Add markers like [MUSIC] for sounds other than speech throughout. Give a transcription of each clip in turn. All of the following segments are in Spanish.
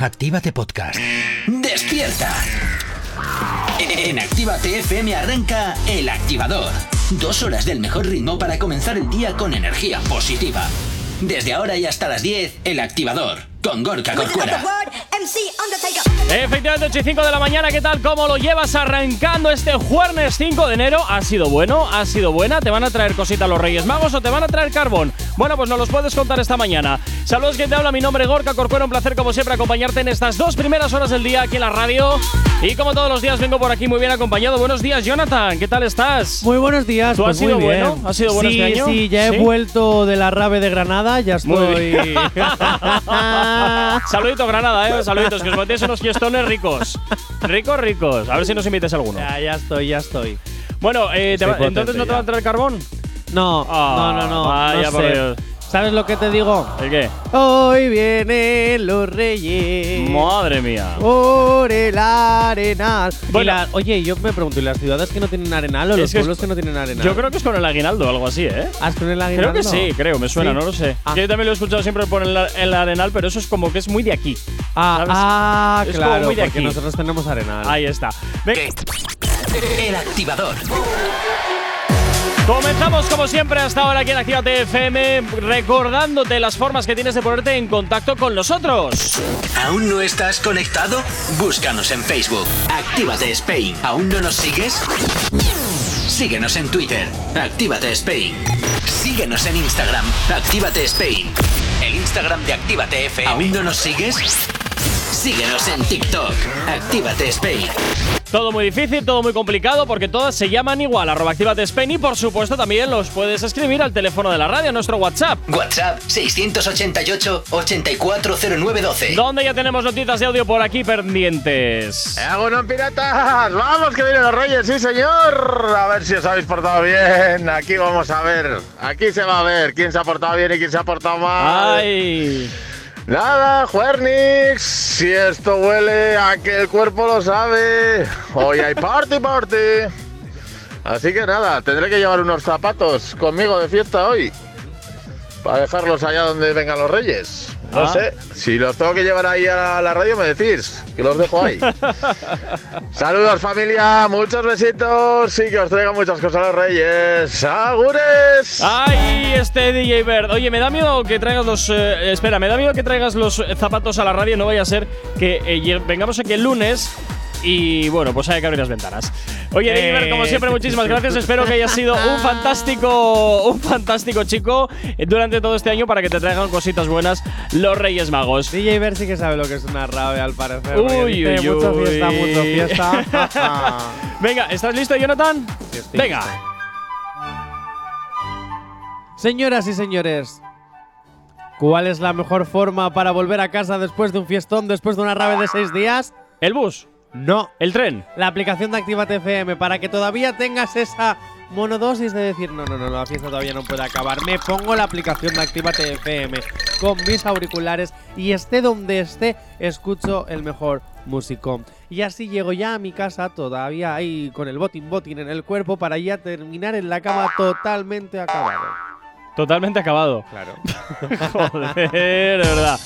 Actívate Podcast. ¡Despierta! En Actívate FM arranca El Activador. Dos horas del mejor ritmo para comenzar el día con energía positiva. Desde ahora y hasta las 10, El Activador, con Gorka Corcuera. Efectivamente, 8 y 5 de la mañana, ¿qué tal? ¿Cómo lo llevas arrancando este jueves 5 de enero? ¿Ha sido bueno? ¿Ha sido buena? ¿Te van a traer cositas los Reyes Magos o te van a traer carbón? Bueno, pues nos los puedes contar esta mañana. Saludos, quien te habla, mi nombre es Gorka Corcuera, un placer como siempre acompañarte en estas dos primeras horas del día aquí en la radio. Y como todos los días vengo por aquí muy bien acompañado. Buenos días, Jonathan, ¿qué tal estás? Muy buenos días. ¿Tú pues has sido bien. bueno? ¿Has sido bueno sí, este año? Sí, ya he ¿Sí? vuelto de la rave de Granada, ya estoy. [LAUGHS] Saludito, Granada, eh. Saluditos, que os metéis unos fiestones ricos. Ricos, ricos. A ver si nos invites alguno. ya, ya estoy, ya estoy. Bueno, eh, te va- entonces no te va a traer carbón. No, Ah, no, no, no. vaya no por sé. Dios. ¿Sabes lo que te digo? ¿El qué? Hoy vienen los reyes. Madre mía. Por el arenal. Y Bueno. la- oye, yo me pregunto, ¿y las ciudades que no tienen arenal o Es los que es- pueblos que no tienen arenal? Yo creo que es con el aguinaldo o algo así, ¿eh? ¿Has con el Creo arenal? que sí, creo, me suena, Sí. no lo sé. Ah. Que Yo también lo he escuchado siempre por el, el arenal, pero eso es como que es muy de aquí. Ah, ¿sabes? ah, Es como claro, muy de porque aquí. nosotros tenemos arenal. Ahí está. Ven- El Activador. Comenzamos como siempre hasta ahora aquí en Actívate FM, recordándote las formas que tienes de ponerte en contacto con nosotros. ¿Aún no estás conectado? Búscanos en Facebook. Actívate Spain. ¿Aún no nos sigues? Síguenos en Twitter. Actívate Spain. Síguenos en Instagram. Actívate Spain. El Instagram de Actívate FM. ¿Aún no nos sigues? Síguenos en TikTok. Actívate Spain. Todo muy difícil, todo muy complicado, porque todas se llaman igual, arroba Actívate Spain, y por supuesto también los puedes escribir al teléfono de la radio, a nuestro WhatsApp. WhatsApp 688-840912. Donde ya tenemos notitas de audio por aquí pendientes. ¡Vámonos, piratas! ¡Vamos, que vienen los reyes, sí, señor! A ver si os habéis portado bien. Aquí vamos a ver. Aquí se va a ver quién se ha portado bien y quién se ha portado mal. ¡Ay! Nada, Juernix. Si esto huele a que el cuerpo lo sabe. Hoy hay party, party. Así que nada, tendré que llevar unos zapatos conmigo de fiesta hoy. Para dejarlos allá donde vengan los reyes. No Ah. sé, si los tengo que llevar ahí a la radio me decís, que los dejo ahí. [LAUGHS] Saludos familia, muchos besitos y que os traigan muchas cosas los reyes. ¡Agures! ¡Ay, este DJ Bird! Oye, me da miedo que traigas los. eh, espera, me da miedo que traigas los zapatos a la radio. No vaya a ser que eh, vengamos aquí el lunes. Y bueno, pues hay que abrir las ventanas. Oye, Bird, como siempre, muchísimas [LAUGHS] gracias. Espero que hayas sido un fantástico, un fantástico chico eh, durante todo este año para que te traigan cositas buenas los Reyes Magos. DJ Ver sí que sabe lo que es una rave al parecer. Uy, uy, mucho uy. fiesta, mucho fiesta. [LAUGHS] Venga, ¿estás listo, Jonathan? Sí, estoy Venga. listo. Señoras y señores, ¿cuál es la mejor forma para volver a casa después de un fiestón, después de una rave de seis días? ¿El bus? No. ¿El tren? La aplicación de Actívate FM para que todavía tengas esa monodosis de decir, no, no, no, la fiesta todavía no puede acabar. Me pongo la aplicación de Actívate FM con mis auriculares y esté donde esté, escucho el mejor músico. Y así llego ya a mi casa todavía ahí con el botín botín en el cuerpo para ya terminar en la cama totalmente acabado. Totalmente acabado. Claro. [LAUGHS] Joder, de verdad.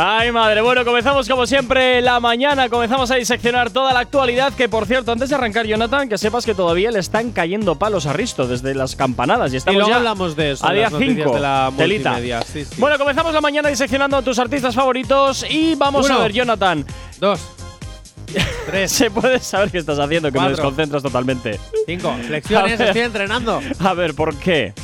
Ay, madre. Bueno, comenzamos como siempre la mañana. Comenzamos a diseccionar toda la actualidad. Que por cierto, antes de arrancar, Jonathan, que sepas que todavía le están cayendo palos a Risto desde las campanadas. Y Y estamos luego ya hablamos de eso. a día las noticias 5. de la Telita. Sí, sí. Bueno, comenzamos la mañana diseccionando a tus artistas favoritos. Y vamos a ver, Jonathan. Dos, [LAUGHS] tres, Se puede saber qué estás haciendo, que me desconcentras totalmente. cinco. Flexiones, estoy entrenando. A ver, ¿por qué?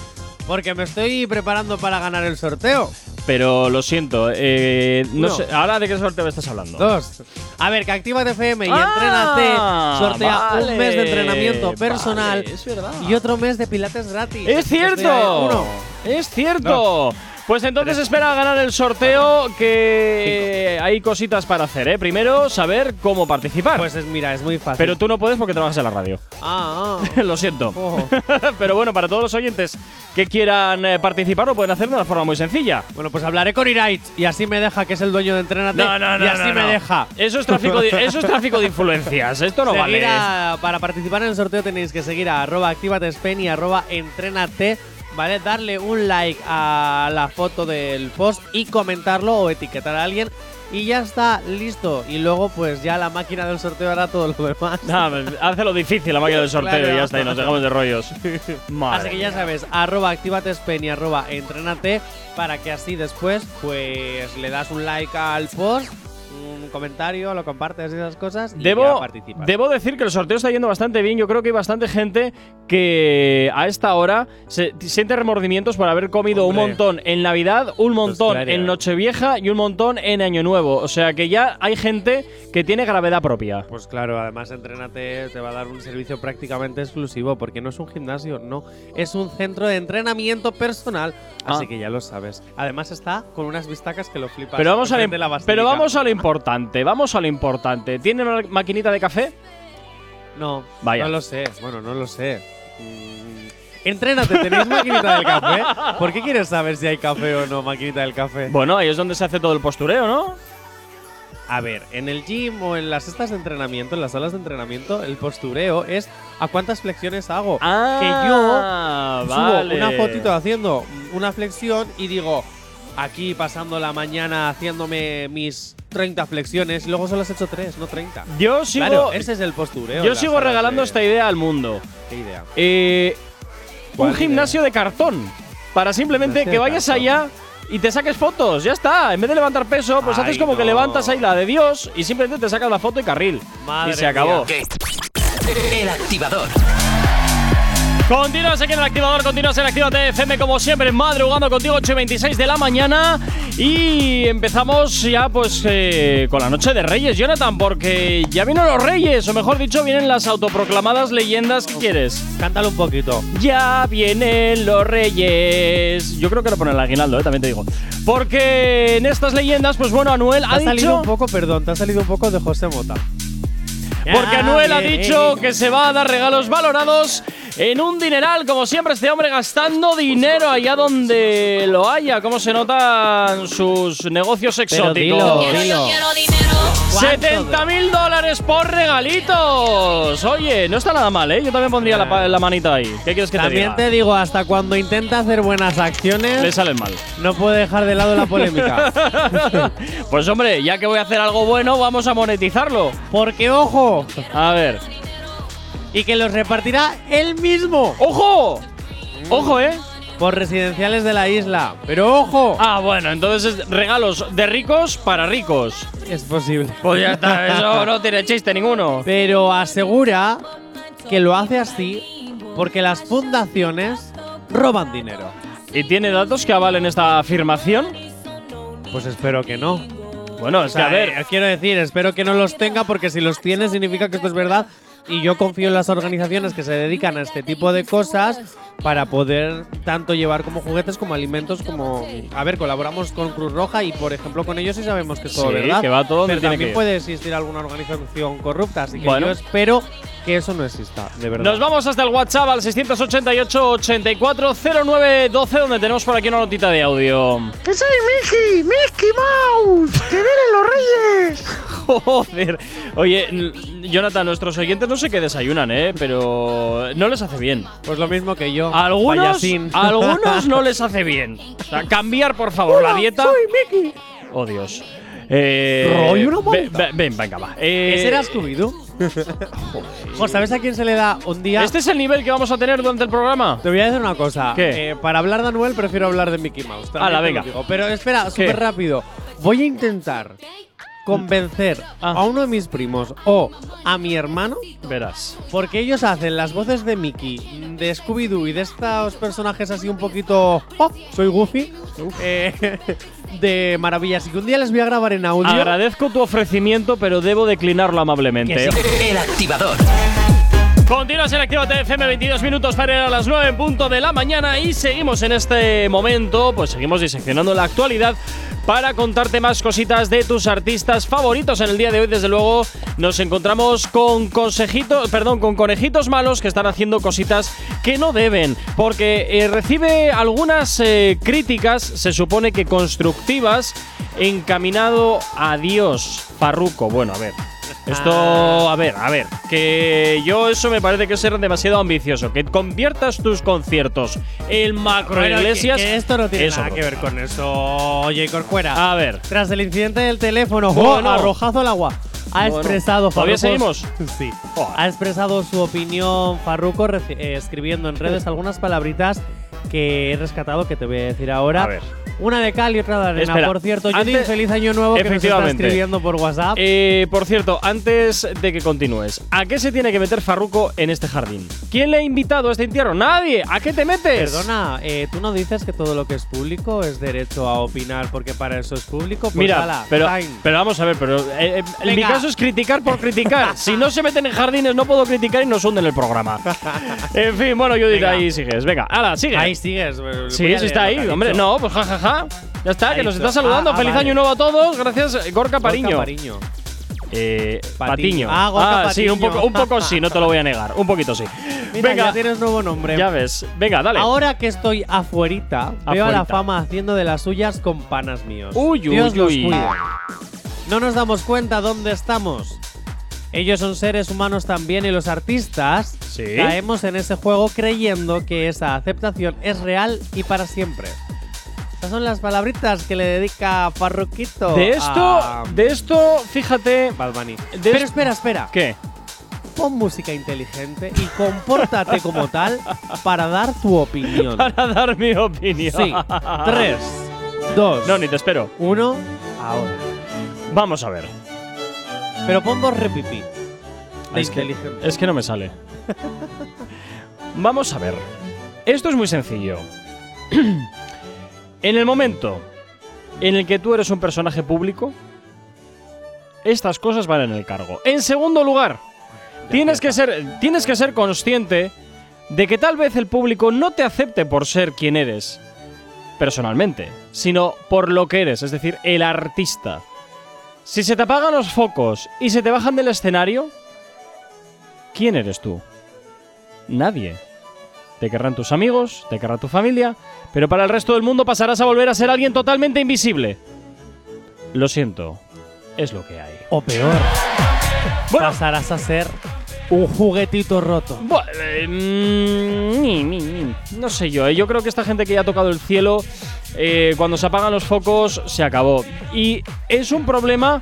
Porque me estoy preparando para ganar el sorteo. Pero lo siento, eh, no Uno. sé. ¿Ahora de qué sorteo estás hablando? Dos. A ver, que Actívate FM y Ah, Entrénate sortea vale, un mes de entrenamiento vale, personal es verdad. y otro mes de pilates gratis. ¡Es cierto! Uno. ¡Es cierto! Pues entonces espera a ganar el sorteo que hay cositas para hacer, ¿eh? Primero, saber cómo participar. Pues es, mira, es muy fácil. Pero tú no puedes porque trabajas en la radio. Ah, ah. [LAUGHS] lo siento. [LAUGHS] Pero bueno, para todos los oyentes que quieran eh, participar lo pueden hacer de una forma muy sencilla. Bueno, pues hablaré con Iraich y así me deja, que es el dueño de Entrénate. No, no, no. Y así me deja. Eso es tráfico de, eso es tráfico de influencias. Esto no Seguir vale. a- para participar en el sorteo tenéis que seguir a arroba actívate Spain y arroba entrénate ¿vale? Darle un like a la foto del post y comentarlo o etiquetar a alguien. Y ya está, listo. Y luego, pues ya la máquina del sorteo hará todo lo demás. Nah, hace lo difícil la máquina del sorteo Claro. y ya está, y nos dejamos de rollos. [LAUGHS] Madre Así que ya sabes, arroba activatespen y arroba entrenate para que así después pues le das un like al post, un comentario, lo compartes y esas cosas y ya Debo, participas. debo decir que el sorteo está yendo bastante bien. Yo creo que hay bastante gente que a esta hora se siente remordimientos por haber comido Hombre. un montón en Navidad, un montón en Nochevieja y un montón en Año Nuevo. O sea que ya hay gente que tiene gravedad propia. Pues claro, además Entrenate te va a dar un servicio prácticamente exclusivo porque no es un gimnasio, no, es un centro de entrenamiento personal, así Ah. que ya lo sabes. Además está con unas vistacas que lo flipas. Pero vamos, a la basílica. pero vamos a lo importante, vamos a lo importante. ¿Tiene una maquinita de café? No, Vaya. no lo sé, bueno, no lo sé. Mm, Entrénate, ¿tenéis maquinita del café? ¿Por qué quieres saber si hay café o no maquinita del café? Bueno, ahí es donde se hace todo el postureo, ¿no? A ver, en el gym o en las estas de entrenamiento, en las salas de entrenamiento, el postureo es a cuántas flexiones hago. Ah, que yo vale. subo una fotito haciendo una flexión y digo, aquí pasando la mañana haciéndome mis 30 flexiones y luego solo has hecho 3, no 30. Yo sigo, claro, ese es el postureo. en yo sigo regalando de- esta idea al mundo. ¿Qué idea? Eh, ¿Cuál un gimnasio de cartón. Para simplemente que vayas cartón. allá y te saques fotos. Ya está. En vez de levantar peso, pues Ay, haces como que levantas ahí la de Dios y simplemente te sacas la foto y carril. Madre y se acabó. mía. El activador. Continúas aquí en el activador, continúas en Actívate FM como siempre, madrugando contigo 8 y 26 de la mañana. Y empezamos ya pues eh, con la noche de Reyes, Jonathan, porque ya vienen los Reyes, o mejor dicho, vienen las autoproclamadas leyendas que quieres. Cántalo un poquito. Ya vienen los reyes. Yo creo que lo pone el aguinaldo, ¿eh? también te digo. Porque en estas leyendas, pues bueno, Anuel ha ha salido un poco, perdón, te ha salido un poco de José Mota. Porque Ya Anuel ha dicho que se va a dar regalos valorados en un dineral. Como siempre, este hombre gastando dinero allá donde lo haya. Cómo se notan sus negocios exóticos. dilo, Quiero, yo dilo. quiero dinero. ¿Cuánto 70 mil dólares por regalitos. Oye, no está nada mal, ¿eh? Yo también pondría la, manita ahí. ¿Qué quieres que te También diga? te digo, hasta cuando intenta hacer buenas Le acciones, salen mal. no puede dejar de lado la polémica. [LAUGHS] pues hombre, ya que voy a hacer algo bueno, vamos a monetizarlo. Porque, ojo, A ver. Y que los repartirá él mismo ¡Ojo! ¡Ojo, eh! por residenciales de la isla. Pero, ojo, Ah, bueno, entonces es regalos de ricos para ricos. es posible. Pues ya está, [LAUGHS] eso no tiene chiste ninguno. Pero asegura que lo hace así porque las fundaciones roban dinero. ¿Y tiene datos que avalen esta afirmación? Pues espero que no. Bueno, O es que a ver. eh, quiero decir, espero que no los tenga porque si los tiene significa que esto es verdad y yo confío en las organizaciones que se dedican a este tipo de cosas para poder tanto llevar como juguetes como alimentos como a ver colaboramos con Cruz Roja y por ejemplo con ellos sí sabemos que es todo Sí, verdad que va todo pero también que puede existir alguna organización corrupta así que Bueno. yo espero que eso no exista de verdad Nos vamos hasta el WhatsApp al 688-840912, donde tenemos por aquí una notita de audio. ¡Que soy Mickey! ¡Mickey Mouse! ¡Que vienen los reyes! [LAUGHS] Joder. Oye, Jonathan, nuestros oyentes no sé qué desayunan, ¿eh? Pero no les hace bien. pues lo mismo que yo Algunos, payasín. [LAUGHS] algunos no les hace bien. O sea, cambiar, por favor, la dieta. ¡Soy Mickey! Oh, Dios. Eh, Rollo una ve- vuelta. ve- Ven, venga, va. Eh, ¿Ese era Scooby-Doo? Jo, ¿Sabes a quién se le da un día? ¿Este es el nivel que vamos a tener durante el programa? Te voy a decir una cosa. ¿Qué? Eh, para hablar de Anuel prefiero hablar de Mickey Mouse. te lo venga. digo. Pero espera, súper rápido. Voy a intentar convencer Ah. a uno de mis primos o a mi hermano Verás. porque ellos hacen las voces de Mickey, de Scooby-Doo y de estos personajes así un poquito... ¡Oh! Soy Goofy. eh, [LAUGHS] de maravillas. Y que un día les voy a grabar en audio. Agradezco tu ofrecimiento, pero debo declinarlo amablemente. El activador. Continuas en Actívate FM, 22 minutos para ir a las 9 en punto de la mañana y seguimos en este momento, pues seguimos diseccionando la actualidad para contarte más cositas de tus artistas favoritos. En el día de hoy, desde luego, nos encontramos con consejitos, perdón, con conejitos malos que están haciendo cositas que no deben, porque eh, recibe algunas eh, críticas, se supone que constructivas, encaminado a Dios, Farruco. Bueno, a ver. Esto, a ver, a ver, que yo eso me parece que es ser demasiado ambicioso. Que conviertas tus conciertos en macro Bueno, esto no tiene eso nada que ver con eso. Oye, Corcuera. A ver, Tras el incidente del teléfono, Bueno. ¡oh! arrojazo al agua. Ha Bueno. expresado ¿Todavía Farruko- seguimos? [LAUGHS] Sí. Ha expresado su opinión Farruko eh, escribiendo en redes [LAUGHS] algunas palabritas que he rescatado que te voy a decir ahora. A ver. Una de cal y otra de arena. Espera, Por cierto, Judith, feliz año nuevo que nos está escribiendo por WhatsApp. eh, por cierto, antes de que continúes, ¿a qué se tiene que meter Farruko en este jardín? ¿Quién le ha invitado a este entierro? ¡Nadie! ¿A qué te metes? Perdona, eh, tú no dices que todo lo que es público es derecho a opinar porque para eso es público. Pues Mira, ala, pero, pero vamos a ver, pero eh, eh, mi caso es criticar por criticar. [LAUGHS] si no se meten en jardines, no puedo criticar y nos hunden el programa. [LAUGHS] en fin, bueno, Judith, Venga. ahí sigues. Venga, ala, sigue. Ahí sigues. Sí, sí está ahí, hombre. No, pues jajaja. Ya está, que nos está saludando. Ah, ah, Feliz vale. año nuevo a todos. Gracias, Gorka Pariño. Pariño. Eh, Patiño. Ah, Gorka sí, un poco, un poco sí, no te lo voy a negar. Un poquito sí. Mira, Venga, ya tienes nuevo nombre. ya ves. Venga, dale. Ahora que estoy afuerita, veo a la Afuerita. fama haciendo de las suyas con panas míos. Uy, uy, Dios los uy. cuide. No nos damos cuenta dónde estamos. Ellos son seres humanos también y los artistas Sí. caemos en ese juego creyendo que esa aceptación es real y para siempre. Estas son las palabritas que le dedica Farruquito de esto, a de esto, fíjate. Bad Bunny. de Pero espera, espera. ¿Qué? Pon música inteligente y compórtate como tal para dar tu opinión. [LAUGHS] Para dar mi opinión. Sí. Tres, dos, No, ni te espero. uno, ahora. Vamos a ver. Pero pon dos repipí. De Es que, inteligente. es que no me sale. [LAUGHS] Vamos a ver. Esto es muy sencillo. [CLEARS THROAT] en el momento en el que tú eres un personaje público, estas cosas van en el cargo. En segundo lugar, tienes que, ser, tienes que ser consciente de que tal vez el público no te acepte por ser quien eres personalmente, sino por lo que eres, es decir, el artista. Si se te apagan los focos y se te bajan del escenario, ¿quién eres tú? Nadie. Te querrán tus amigos, te querrá tu familia, pero para el resto del mundo pasarás a volver a ser alguien totalmente invisible. Lo siento, es lo que hay. O peor, Bueno, pasarás a ser un juguetito roto. Bu- eh, mm. No sé yo, eh, yo creo que esta gente que ya ha tocado el cielo, eh, cuando se apagan los focos, se acabó. Y es un problema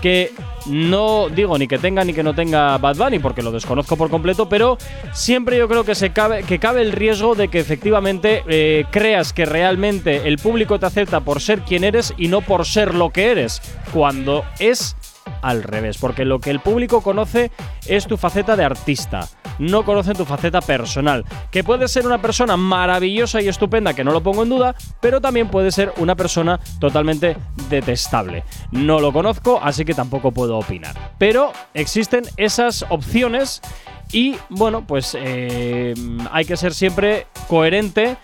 que no digo ni que tenga ni que no tenga Bad Bunny, porque lo desconozco por completo, pero siempre yo creo que, se cabe, que cabe el riesgo de que efectivamente eh, creas que realmente el público te acepta por ser quien eres y no por ser lo que eres, cuando es al revés, porque lo que el público conoce es tu faceta de artista, no conocen tu faceta personal, que puede ser una persona maravillosa y estupenda, que no lo pongo en duda, pero también puede ser una persona totalmente detestable. No lo conozco, así que tampoco puedo opinar. Pero existen esas opciones y bueno, pues eh, hay que ser siempre coherente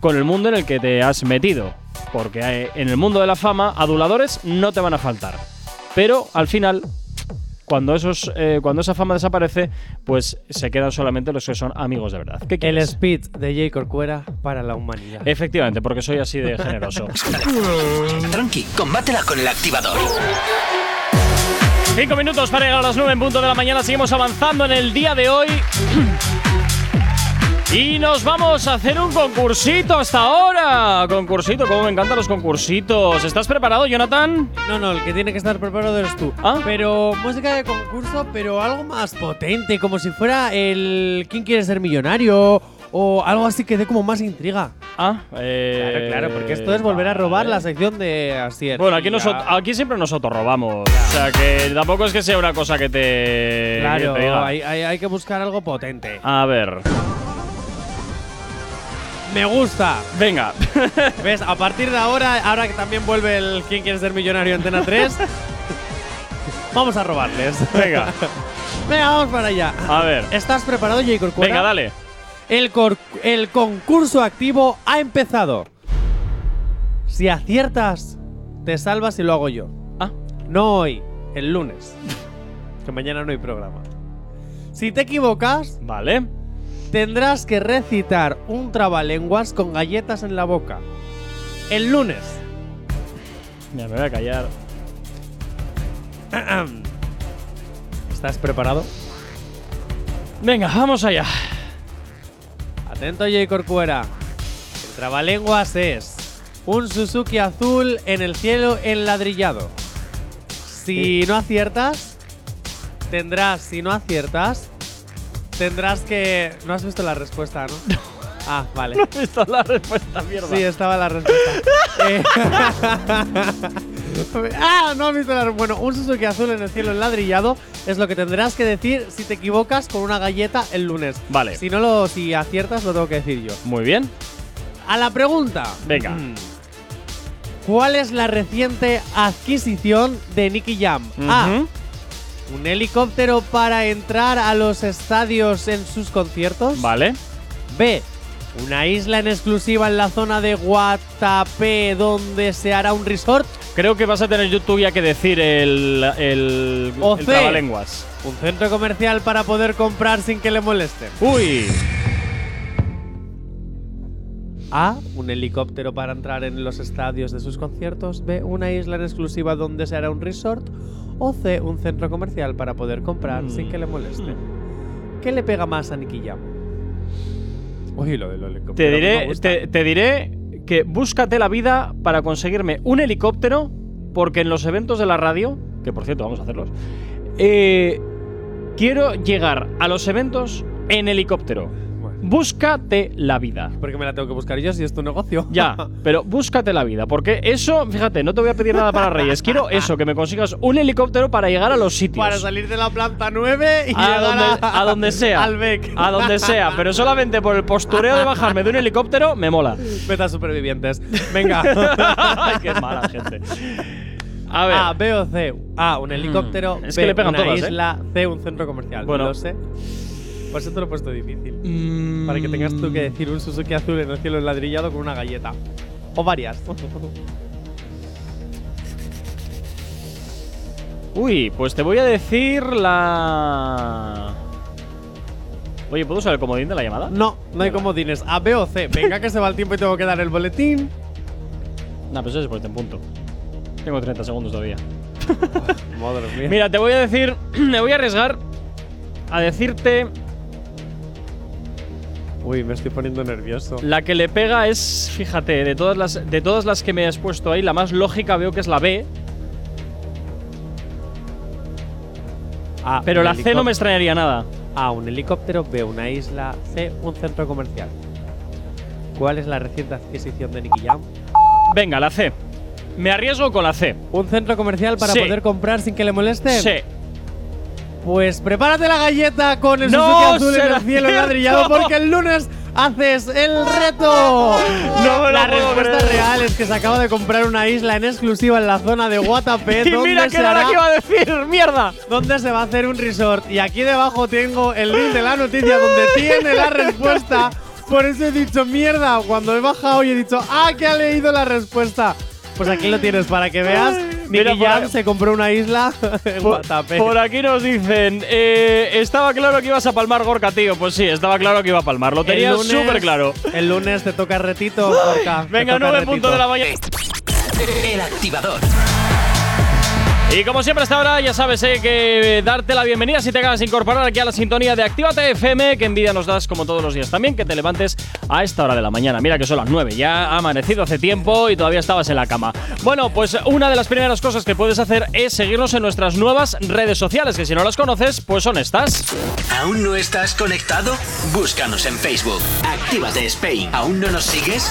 con el mundo en el que te has metido, porque eh, en el mundo de la fama aduladores no te van a faltar. Pero al final, cuando, esos, eh, cuando esa fama desaparece, pues se quedan solamente los que son amigos de verdad. ¿Qué El speed de J. Corcuera para la humanidad. Efectivamente, porque soy así de generoso. [LAUGHS] Tranqui, combátela con el activador. Cinco minutos para llegar a las 9 en punto de la mañana. Seguimos avanzando en el día de hoy. [CLEARS THROAT] Y nos vamos a hacer un concursito hasta ahora. Concursito, como me encantan los concursitos. ¿Estás preparado, Jonathan? No, no, el que tiene que estar preparado eres tú. Ah. Pero música de concurso, pero algo más potente, como si fuera el ¿Quién quiere ser millonario? O algo así que dé como más intriga. Ah, eh, Claro, claro, porque esto es volver a robar vale. la sección de Asier. Bueno, aquí, nosotros, aquí siempre nosotros robamos. O sea, que tampoco es que sea una cosa que te. Claro, que te diga. hay, hay- hay que buscar algo potente. A ver. Me gusta. Venga. [LAUGHS] ¿Ves? A partir de ahora, ahora que también vuelve el ¿Quién quiere ser millonario? Antena 3, vamos a robarles. Venga. Venga, vamos para allá. A ver. ¿Estás preparado, J. Corcuera? Venga, dale. El, cor- el concurso activo ha empezado. Si aciertas, te salvas y lo hago yo. Ah. No hoy, el lunes. que mañana no hay programa. Si te equivocas, Vale. Tendrás que recitar un trabalenguas con galletas en la boca. El lunes. Ya me voy a callar. ¿Estás preparado? Venga, vamos allá. Atento, Jay Corcuera. El trabalenguas es un Suzuki azul en el cielo enladrillado. Si no aciertas, tendrás, si no aciertas, tendrás que. No has visto la respuesta, ¿no? Ah, vale. Esta es la respuesta, mierda. Sí, estaba la respuesta. Eh, [LAUGHS] ah, no has visto la respuesta. Bueno, un Suzuki azul en el cielo enladrillado es lo que tendrás que decir si te equivocas con una galleta el lunes. Vale. Si no lo, si aciertas, lo tengo que decir yo. Muy bien. A la pregunta. Venga. Mm. ¿Cuál es la reciente adquisición de Nicky Jam? A. Un helicóptero para entrar a los estadios en sus conciertos. Vale. B. Una isla en exclusiva en la zona de Guatapé donde se hará un resort. Creo que vas a tener tú ya que decir el. el. O el C. trabalenguas. Un centro comercial para poder comprar sin que le molesten. Uy. A. Un helicóptero para entrar en los estadios de sus conciertos. B. Una isla en exclusiva donde se hará un resort. O C. Un centro comercial para poder comprar Mm. sin que le molesten. ¿Qué le pega más a Nicky Jam? Uy, lo del helicóptero. Te diré, te, te diré que búscate la vida para conseguirme un helicóptero, porque en los eventos de la radio, que por cierto vamos a hacerlos, eh, quiero llegar a los eventos en helicóptero. Búscate la vida. porque me la tengo que buscar yo si es tu negocio. Ya, [LAUGHS] pero búscate la vida, porque eso, fíjate, no te voy a pedir nada para Reyes. Quiero [LAUGHS] eso, que me consigas un helicóptero para llegar a los sitios. Para salir de la planta 9 y a llegar donde, a, a donde sea. Al. A donde sea. Pero solamente por el postureo de bajarme de un helicóptero me mola. Beta supervivientes. Venga. Ay, [LAUGHS] qué mala gente. A ver. A, B o C. A, un helicóptero. Mm, es B, que le pegan una todas, ¿eh? isla. C, un centro comercial. Bueno. No sé. Por eso te lo he puesto difícil. Mm, Para que tengas tú que decir un Suzuki azul en el cielo enladrillado con una galleta. O varias. [LAUGHS] Uy, pues te voy a decir la. Oye, ¿puedo usar el comodín de la llamada? no, no hay comodines. A, B o C. Venga que se va el tiempo y tengo que dar el boletín. No, pues eso es por en punto. Tengo 30 segundos todavía. [LAUGHS] Madre mía. Mira, te voy a decir. [CLEARS THROAT] Me voy a arriesgar a decirte. Uy, me estoy poniendo nervioso. La que le pega es, fíjate, de todas las, de todas las que me has puesto ahí, la más lógica veo que es la B. A, Pero la C no me extrañaría nada. A, un helicóptero. B, una isla. C, un centro comercial. ¿Cuál es la reciente adquisición de Nicky Jam? Venga, la C. Me arriesgo con la C. ¿Un centro comercial para Sí. poder comprar sin que le molesten? Sí. Pues prepárate la galleta con el ¡No Suzuki azul en el cielo cierto! enladrillado porque el lunes haces el reto. No la respuesta creer. real es que se acaba de comprar una isla en exclusiva en la zona de Guatapé [LAUGHS] Y donde, mira que era la que iba a decir, mierda. donde se va a hacer un resort. Y aquí debajo tengo el link de la noticia donde tiene la respuesta. Por eso he dicho mierda. Cuando he bajado y he dicho, ah, que ha leído la respuesta. Pues aquí lo tienes para que veas. Mira, Nicky Jam se compró una isla [LAUGHS] en Por, Guatapé. por aquí nos dicen, eh, estaba claro que ibas a palmar Gorka, tío. Pues sí, estaba claro que iba a palmar. Lo tenía súper claro. El lunes te toca retito, Gorka. Venga, toca 9 retito. puntos de la mañana. El activador. Y como siempre hasta ahora, ya sabes eh, que darte la bienvenida si te acabas de incorporar aquí a la sintonía de Actívate FM, que envidia nos das como todos los días también, que te levantes a esta hora de la mañana. Mira que son las 9, ya ha amanecido hace tiempo y todavía estabas en la cama. Bueno, pues una de las primeras cosas que puedes hacer es seguirnos en nuestras nuevas redes sociales, que si no las conoces, pues son estas. ¿Aún no estás conectado? Búscanos en Facebook. Actívate Spain. ¿Aún no nos sigues?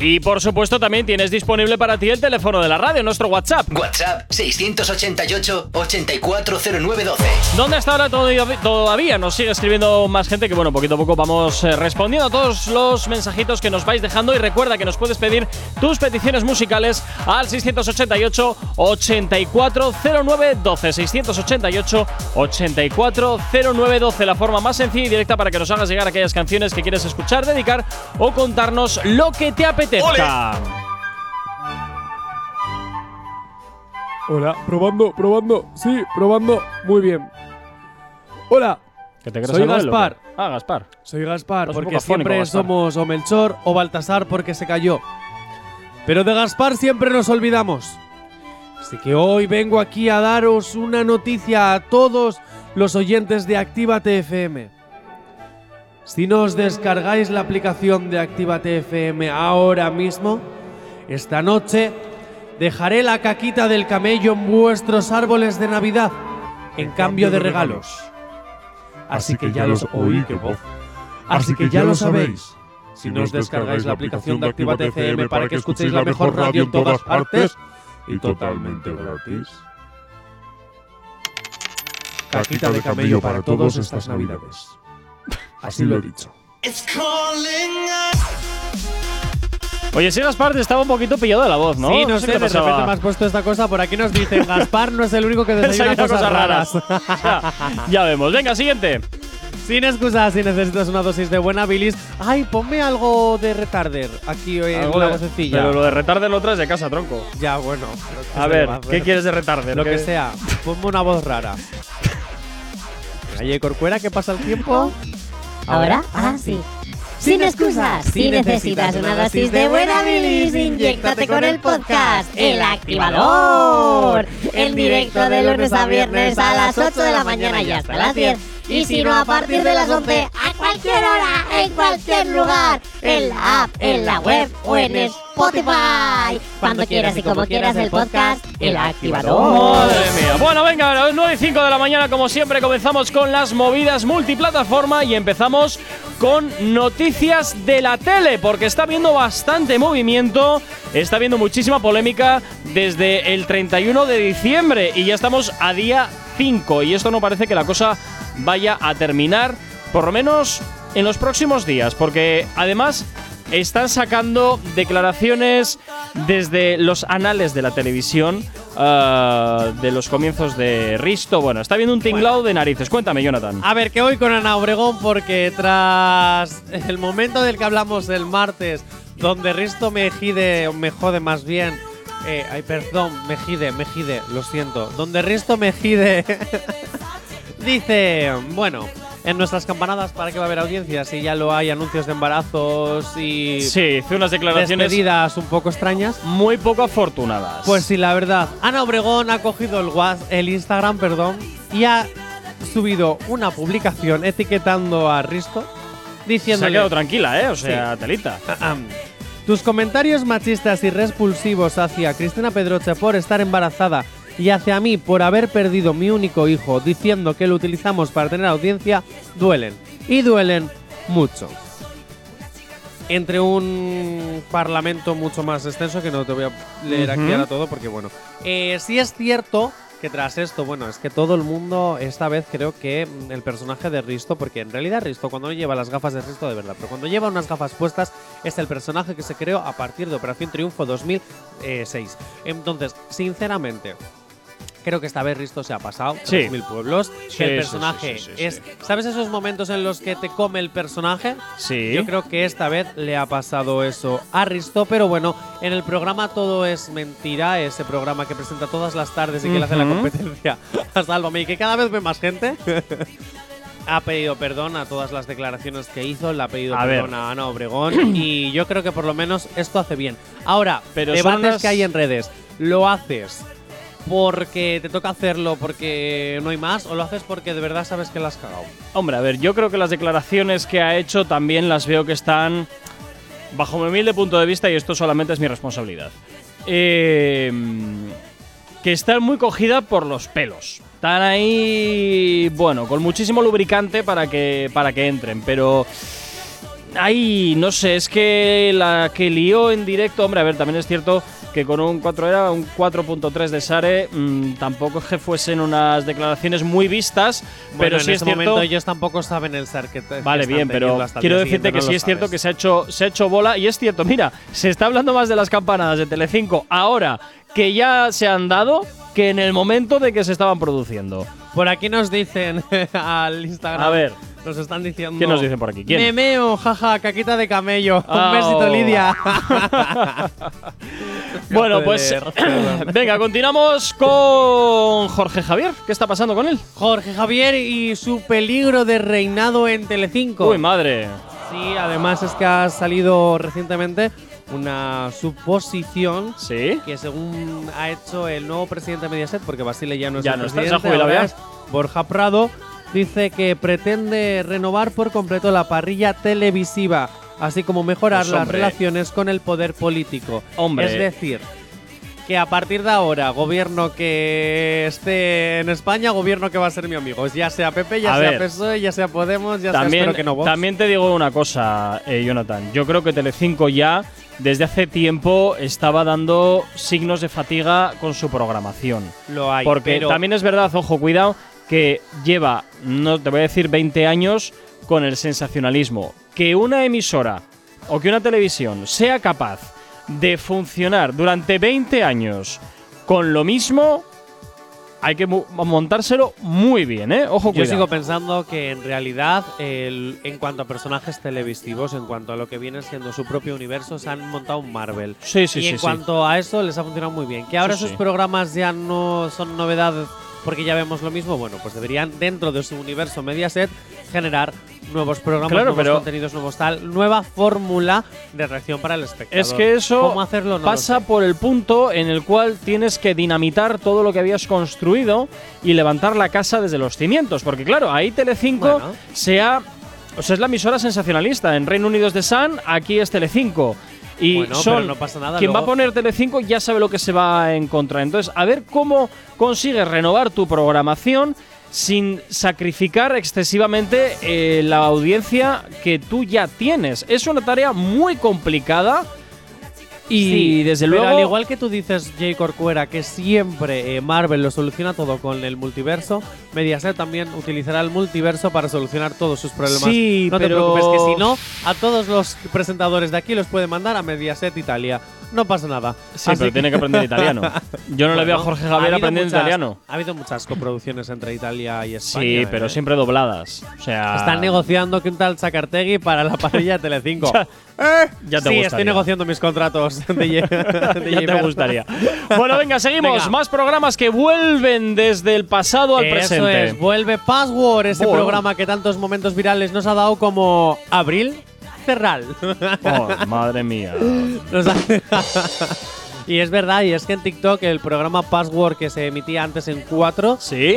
Y por supuesto también tienes disponible para ti el teléfono de la radio, nuestro WhatsApp. WhatsApp 688-840912. ¿Dónde hasta ahora todavía, nos sigue escribiendo más gente? Que bueno, poquito a poco vamos eh, respondiendo a todos los mensajitos que nos vais dejando. Y recuerda que nos puedes pedir tus peticiones musicales al 688-840912. 688-840912. La forma más sencilla y directa para que nos hagas llegar aquellas canciones que quieres escuchar, dedicar o contarnos lo que te Hola, probando, probando, sí, probando, muy bien. Hola, ¿Que te crees Soy Gaspar. loco? Ah, Gaspar. Soy Gaspar, Estás un porque poco afónico, siempre Gaspar. somos o Melchor o Baltasar porque se cayó. Pero de Gaspar siempre nos olvidamos. Así que hoy vengo aquí a daros una noticia a todos los oyentes de Actívate FM. Si no os descargáis la aplicación de Actívate FM ahora mismo, esta noche dejaré la caquita del camello en vuestros árboles de Navidad en cambio de regalos. Así que ya los oí que voz. Así que ya lo sabéis. Si no os descargáis la aplicación de Actívate FM para que escuchéis la mejor radio en todas partes y totalmente gratis. Caquita de camello para todos estas navidades. Así lo he dicho. Oye, sí, Gaspar te estaba un poquito pillado de la voz, ¿no? Sí, no qué sé, te de repente pasaba. me has puesto esta cosa. Por aquí nos dicen, Gaspar no es el único que [LAUGHS] desayuna cosas, cosas raras. ya, ya vemos. Venga, siguiente. Sin excusas, si necesitas una dosis de buena bilis. Ay, ponme algo de retarder aquí en Algo la de- vocecilla. Pero lo de retarde lo traes de casa, tronco. Ya, bueno. pero ¿qué A ver, va hacer? ¿qué quieres de retarde? Lo que sea. Ponme una voz rara. [LAUGHS] Oye, Corcuera, ¿qué pasa el tiempo? ¿Ahora? Ah, sí. Sin excusas, si necesitas una dosis de buena bilis, inyectate con el podcast El Activador. En directo de lunes a viernes a las 8 de la mañana y hasta las 10. Y si no, a partir de las 11, a cualquier hora, en cualquier lugar, en la app, en la web o en Spotify. Cuando quieras y como quieras el podcast El Activador. Madre mía. Bueno, venga, a las 9 y 5 de la mañana, como siempre, comenzamos con las movidas multiplataforma y empezamos con noticias de la tele, porque está habiendo bastante movimiento, está habiendo muchísima polémica desde el 31 de diciembre y ya estamos a día 5 y esto no parece que la cosa vaya a terminar, por lo menos en los próximos días, porque además están sacando declaraciones desde los anales de la televisión ah, de los comienzos de Risto. Bueno, está viendo un tinglado de narices. Cuéntame, Jonathan. A ver, que voy con Ana Obregón porque tras el momento del que hablamos el martes, donde Risto Mejide, o me jode más bien, eh, ay, perdón, Mejide, Mejide, lo siento, donde Risto Mejide [LAUGHS] dice, bueno, en nuestras campanadas, ¿para qué va a haber audiencias? Si ya lo hay, anuncios de embarazos y Sí, hice unas declaraciones despedidas un poco extrañas. muy poco afortunadas. Pues sí, la verdad. Ana Obregón ha cogido el, Whats- el Instagram, perdón, y ha subido una publicación etiquetando a Risto se ha quedado tranquila, ¿eh? O sea, telita. tus comentarios machistas y repulsivos hacia Cristina Pedroche por estar embarazada y hacia mí por haber perdido mi único hijo diciendo que lo utilizamos para tener audiencia duelen y duelen mucho. Entre un parlamento mucho más extenso que no te voy a leer aquí ahora todo porque bueno, eh, sí es cierto que tras esto, bueno, es que todo el mundo esta vez creo que mm, el personaje de Risto, porque en realidad Risto cuando no lleva las gafas de Risto de verdad, pero cuando lleva unas gafas puestas es el personaje que se creó a partir de Operación Triunfo 2006. Entonces, sinceramente, creo que esta vez Risto se ha pasado. Sí. 3.000 pueblos. Sí, el personaje sí, es. ¿Sabes esos momentos en los que te come el personaje? Sí. Yo creo que esta vez le ha pasado eso a Risto, pero bueno, en el programa Todo es Mentira, ese programa que presenta todas las tardes y que le hace la competencia a Sálvame y que cada vez ve más gente. ha pedido perdón a todas las declaraciones que hizo, le ha pedido A perdón ver. a Ana Obregón y yo creo que por lo menos esto hace bien. Ahora, Pero debates unas- que hay en redes, ¿lo haces porque te toca hacerlo porque no hay más o lo haces porque de verdad sabes que la has cagado? Hombre, a ver, yo creo que las declaraciones que ha hecho también las veo que están bajo mi humilde punto de vista y esto solamente es mi responsabilidad. eh, que están muy cogida por los pelos. Están ahí, bueno, con muchísimo lubricante para que, para que entren, pero... Ay, no sé, es que la que lió en directo, hombre, a ver, también es cierto que con un 4 era un 4.3 de Sare, mm, tampoco es que fuesen unas declaraciones muy vistas, pero Bueno, sí en es ese cierto. momento ellos tampoco saben el SAR que Vale, que bien, pero quiero decirte que no sí es cierto que se ha hecho se ha hecho bola y es cierto, mira, se está hablando más de las campanadas de Telecinco ahora que ya se han dado que en el momento de que se estaban produciendo. Por aquí nos dicen [LAUGHS] al Instagram. A ver. Nos están diciendo. ¿Qué nos dicen por aquí? ¿Quién? Memeo, jaja, caquita de camello. Ah, Un besito, oh. Lidia. [LAUGHS] [LAUGHS] Bueno, pues [CLEARS THROAT] venga, continuamos con Jorge Javier. ¿Qué está pasando con él? Jorge Javier y su peligro de reinado en Telecinco. Uy, madre. Sí, además es que ha salido recientemente una suposición ¿Sí? que según ha hecho el nuevo presidente de Mediaset, porque Basile ya no es Ya el no está, presidente, jubilado ahora es Borja Prado, dice que pretende renovar por completo la parrilla televisiva, así como mejorar Pues, las relaciones con el poder político. Hombre. Es decir, que a partir de ahora, gobierno que esté en España, gobierno que va a ser mi amigo, ya sea PP, ya A sea ver. PSOE, ya sea Podemos, ya sea También, espero que no Vox. también te digo una cosa, eh, Jonathan. Yo creo que Telecinco ya, desde hace tiempo, estaba dando signos de fatiga con su programación. lo hay, Porque pero también es verdad, ojo, cuidado, que lleva, no te voy a decir 20 años con el sensacionalismo. Que una emisora o que una televisión sea capaz de funcionar durante 20 años con lo mismo, hay que montárselo muy bien, ¿eh? Ojo, Yo cuidado. sigo pensando que en realidad, el- en cuanto a personajes televisivos, en cuanto a lo que viene siendo su propio universo, se han montado un Marvel. Sí, sí, y sí. en sí. cuanto a eso, les ha funcionado muy bien. Que ahora Sí, sus sí. programas ya no son novedad porque ya vemos lo mismo. Bueno, pues deberían, dentro de su universo Mediaset, generar nuevos programas, Claro, nuevos pero- contenidos, nuevos tal, nueva fórmula de reacción para el espectador. Es que eso ¿Cómo hacerlo? No lo pasa por el punto en el cual tienes que dinamitar todo lo que habías construido y levantar la casa desde los cimientos. Porque claro, ahí Telecinco Bueno. sea, o sea, es la emisora sensacionalista. En Reino Unido es The Sun, aquí es Telecinco. Y Bueno, son, pero no pasa nada, quien va a poner Telecinco ya sabe lo que se va a encontrar. Entonces, a ver cómo consigues renovar tu programación sin sacrificar excesivamente eh, la audiencia que tú ya tienes. Es una tarea muy complicada y Sí, desde pero luego al igual que tú dices, Jay Corcuera, que siempre eh, Marvel lo soluciona todo con el multiverso, Mediaset también utilizará el multiverso para solucionar todos sus problemas. Sí, no pero- te preocupes, que si no, a todos los presentadores de aquí los puede mandar a Mediaset Italia. No pasa nada. Sí, Así pero que- tiene que aprender italiano. Yo no le veo a Jorge ha Javier habido aprendiendo muchas- italiano. Ha habido muchas coproducciones entre Italia y España. Sí, ¿eh? pero siempre dobladas. O sea, Están negociando que un tal Sacartegui para la parrilla de Telecinco. [LAUGHS] Ya- [LAUGHS] ¿Eh? ya te sí, gustaría. estoy negociando mis contratos de, Ye- [LAUGHS] de ya te gustaría. Bueno, venga, seguimos. Venga. Más programas que vuelven desde el pasado al Eso presente. es, vuelve Password, ese programa que tantos momentos virales nos ha dado como Abril Oh, madre mía. [LAUGHS] Nos [LAUGHS] y es verdad, y es que en TikTok el programa Password que se emitía antes en 4 Sí.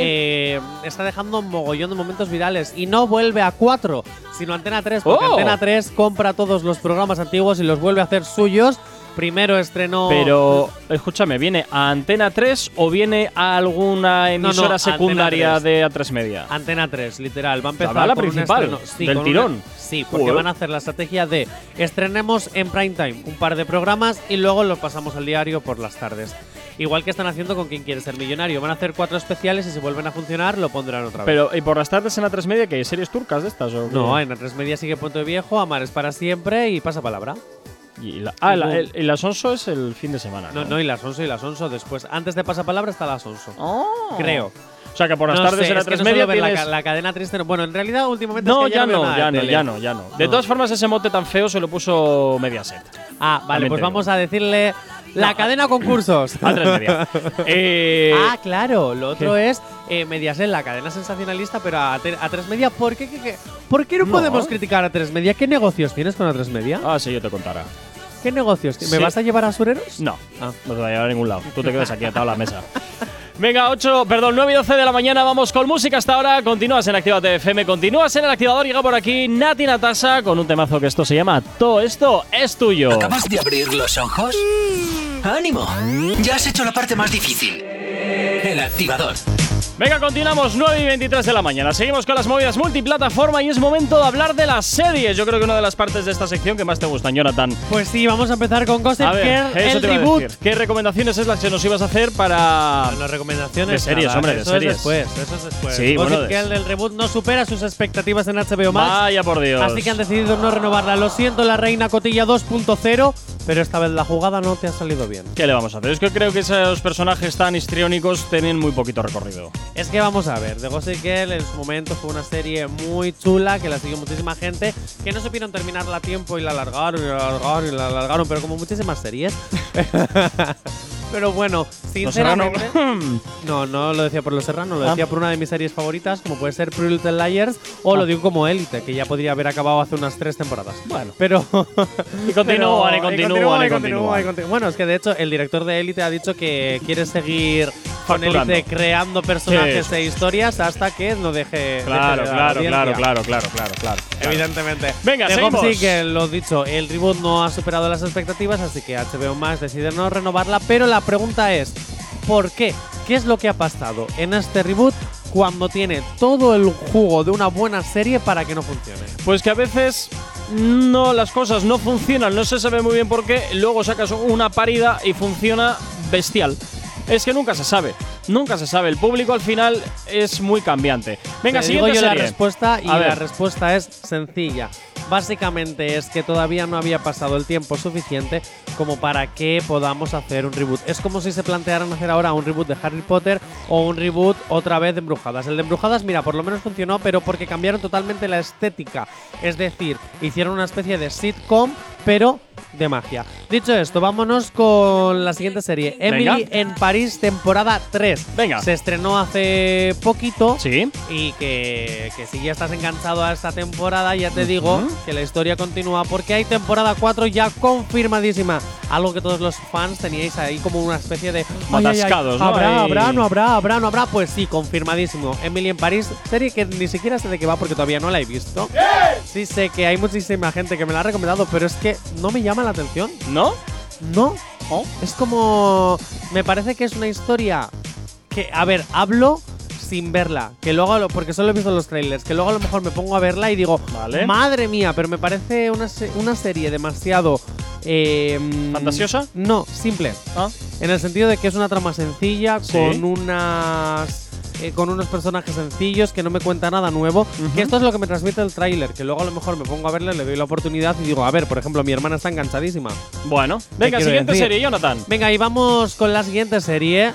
está dejando un mogollón de momentos virales. Y no vuelve a 4, sino a Antena 3, porque Oh. Antena 3 compra todos los programas antiguos y los vuelve a hacer suyos. Primero estrenó. Pero, escúchame, ¿viene a Antena 3 o viene a alguna emisora secundaria 3. de A3 Media? Antena 3, literal. Va a empezar la un principal, sí, del tirón. una- sí, porque van a hacer la estrategia de estrenemos en prime time un par de programas y luego los pasamos al diario por las tardes. Igual que están haciendo con quien quiere ser millonario. Van a hacer cuatro especiales y si vuelven a funcionar lo pondrán otra vez. Pero, ¿y por las tardes en A3 Media que hay series turcas de estas? O no, en A3 Media sigue Puente Viejo, Amar es para siempre y pasa palabra. Y la, ah, y la- boom. el, el Asonso es el fin de semana. No, no, y las Onso y las Onso después. Antes de pasapalabra está las Onso. Oh. Creo. O sea que por las No tardes sé, en es que A3 no Media la, tienes. la cadena triste. no. Bueno, en realidad últimamente No, es que ya no, ya no, ya no, ya no. De No. todas formas, ese mote tan feo se lo puso Mediaset. Ah, vale, También pues vamos a decirle la No. cadena concursos. [LAUGHS] A3 Media. [LAUGHS] Eh, ah, claro. Lo otro es eh, Mediaset, la cadena sensacionalista, pero a, a tres media. ¿Por qué, qué- qué? ¿Por qué no, No. podemos criticar a tres media? ¿Qué negocios tienes con a tres media? ah, sí, yo te contará. ¿Qué negocios? ¿Me Sí. vas a llevar a Sureros? No, Ah. no te voy a llevar a ningún lado. Tú te quedas aquí atado a la mesa. Venga, 8, perdón, 9 y 12 de la mañana, vamos con música hasta ahora. Continúas en Actívate FM, continúas en el activador. Llega por aquí Nati Natasa con un temazo que esto se llama Todo esto es tuyo. ¿Acabas de abrir los ojos? ¡Ánimo! Ya has hecho la parte más difícil. El activador. Venga, continuamos 9 y 23 de la mañana. Seguimos con las movidas multiplataforma y es momento de hablar de las series. Yo creo que una de las partes de esta sección que más te gustan, Jonathan. Pues sí, vamos a empezar con Gossip A ver, Girl, eso el reboot. ¿Qué recomendaciones es las que nos ibas a hacer para. Bueno, recomendaciones. De series, nada, hombre, de eso series. Es después, eso es después. Sí, Gossip bueno, Girl, el reboot no supera sus expectativas en HBO Max. Vaya por Dios. Así que han decidido no renovarla. Lo siento, la Reina Cotilla 2.0. pero esta vez la jugada no te ha salido bien. ¿Qué le vamos a hacer? Es que creo que esos personajes tan histriónicos tienen muy poquito recorrido. Es que vamos a ver, The Gossip Girl en su momento fue una serie muy chula que la siguió muchísima gente, que no supieron terminarla a tiempo y la alargaron y la alargaron y la alargaron, pero como muchísimas series. [LAUGHS] [LAUGHS] pero bueno, sinceramente. [CLEARS THROAT] No, no lo decía por Los Serrano, lo Ah. decía por una de mis series favoritas, como puede ser Pretty Little Liars, o Ah. lo digo como Élite, que ya podría haber acabado hace unas tres temporadas. Bueno. Pero. Y continúan, y continúan, y continúan. Bueno, es que de hecho el director de Élite ha dicho que quiere seguir con. Élite creando personajes Sí, e historias hasta que no deje. Claro, claro, claro, claro, claro, claro, claro. Evidentemente. Venga, seguimos. Gossip Girl, lo dicho, el reboot no ha superado las expectativas, así que HBO Max decide no renovarla. Pero la pregunta es: ¿por qué? ¿Qué es lo que ha pasado en este reboot cuando tiene todo el jugo de una buena serie para que no funcione? Pues que a veces no las cosas no funcionan, no se sabe muy bien por qué, luego sacas una parida y funciona bestial. Es que nunca se sabe, nunca se sabe. El público al final es muy cambiante. Venga, Te digo siguiente yo la serie. respuesta y A ver. la respuesta es sencilla. Básicamente es que todavía no había pasado el tiempo suficiente como para que podamos hacer un reboot. Es como si se plantearan hacer ahora un reboot de Harry Potter o un reboot otra vez de Embrujadas. El de Embrujadas, mira, por lo menos funcionó, pero porque cambiaron totalmente la estética. Es decir, hicieron una especie de sitcom, pero de magia. Dicho esto, vámonos con la siguiente serie. Emily en París, temporada 3. Venga. Se estrenó hace poquito. Sí. Y que, que si ya estás enganchado a esta temporada, ya te digo que la historia continúa porque hay temporada 4 ya confirmadísima. Algo que todos los fans teníais ahí como una especie de. "Ay, ay, ay, Atascados, ¿no? ¿Habrá, habrá, no habrá, habrá, no habrá? Pues sí, confirmadísimo. Emily en París, serie que ni siquiera sé de qué va porque todavía no la he visto. Sí sé que hay muchísima gente que me la ha recomendado, pero es que no me llama la atención. ¿No? No. Oh. Es como. Me parece que es una historia que. A ver, hablo sin verla. Que luego. Porque solo he visto los trailers. Que luego a lo mejor me pongo a verla y digo. Vale. Madre mía, pero me parece una, se- una serie demasiado. eh, mm, ¿Fantasiosa? No, simple. Ah. En el sentido de que es una trama sencilla, Sí. con unas. Eh, con unos personajes sencillos que no me cuenta nada nuevo. Ujú. Que esto es lo que me transmite el tráiler. Que luego a lo mejor me pongo a verle, le doy la oportunidad y digo, a ver, por ejemplo, mi hermana está enganchadísima. Bueno, venga, siguiente decir? serie, Jonathan. Venga, y vamos con la siguiente serie.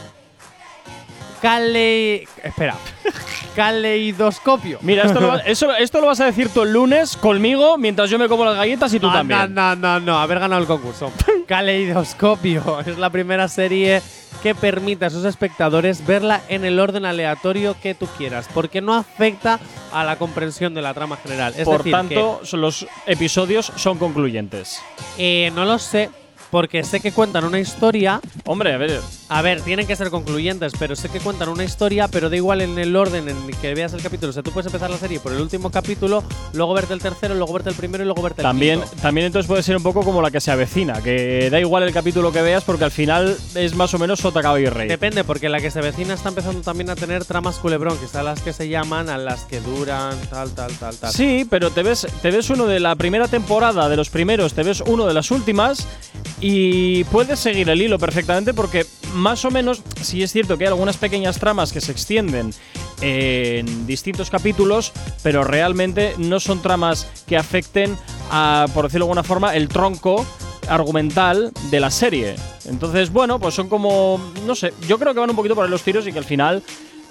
Cale. Espera. [LAUGHS] Caleidoscopio. Mira, esto lo, va- eso- esto lo vas a decir tú el lunes conmigo mientras yo me como las galletas y tú no, también. No, no, no, no, haber ganado el concurso. [LAUGHS] Caleidoscopio es la primera serie que permite a sus espectadores verla en el orden aleatorio que tú quieras, porque no afecta a la comprensión de la trama general. Es Por decir, tanto, los episodios son concluyentes. eh, no lo sé, porque sé que cuentan una historia Hombre, a ver, A ver, tienen que ser concluyentes, pero sé que cuentan una historia, pero da igual en el orden en el que veas el capítulo. O sea, tú puedes empezar la serie por el último capítulo, luego verte el tercero, luego verte el primero y luego verte el también, quinto. también entonces puede ser un poco como la que se avecina, que da igual el capítulo que veas porque al final es más o menos sota caballo y rey. Depende, porque la que se vecina está empezando también a tener tramas culebrón, que son las que se llaman, a las que duran, tal, tal, tal, tal. Sí, pero te ves, te ves uno de la primera temporada, de los primeros, te ves uno de las últimas y puedes seguir el hilo perfectamente porque más o menos, sí es cierto que hay algunas pequeñas tramas que se extienden en distintos capítulos, pero realmente no son tramas que afecten a, por decirlo de alguna forma, el tronco argumental de la serie. Entonces, bueno, pues son como, no sé, yo creo que van un poquito por ahí los tiros y que al final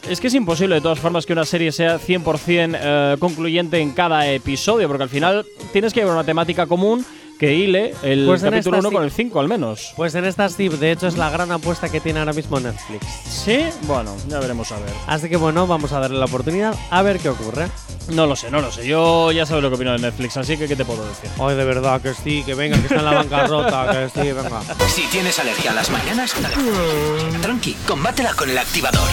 es que es imposible de todas formas que una serie sea 100% eh, concluyente en cada episodio, porque al final tienes que llevar una temática común que hile el Pues capítulo esta 1 sí. con el 5 al menos. Pues en esta sí, de hecho es la gran apuesta que tiene ahora mismo Netflix. Sí, bueno, ya veremos a ver. Así que bueno, vamos a darle la oportunidad a ver qué ocurre. No lo sé, no lo sé. Yo ya sabes lo que opino de Netflix, así que ¿qué te puedo decir? Ay, de verdad que sí, que venga, que está en la bancarrota, que sí, venga. Si tienes alergia a las mañanas, tranqui, combátela con el activador.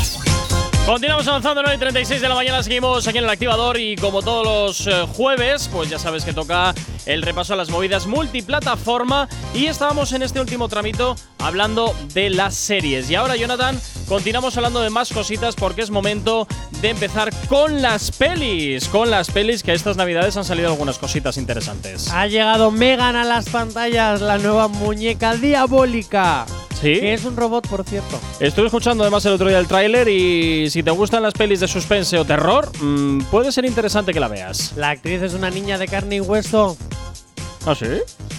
Continuamos avanzando, 9 y 36 de la mañana, seguimos aquí en el activador y como todos los eh, jueves, pues ya sabes que toca el repaso a las movidas multiplataforma y estábamos en este último tramito hablando de las series. Y ahora, Jonathan, continuamos hablando de más cositas porque es momento de empezar con las pelis. Con las pelis que estas navidades han salido algunas cositas interesantes. Ha llegado Megan a las pantallas, la nueva muñeca diabólica. ¿Sí? Que es un robot, por cierto. Estuve escuchando además el otro día el tráiler y si te gustan las pelis de suspense o terror, mm, puede ser interesante que la veas. La actriz es una niña de carne y hueso. ¿Ah, sí?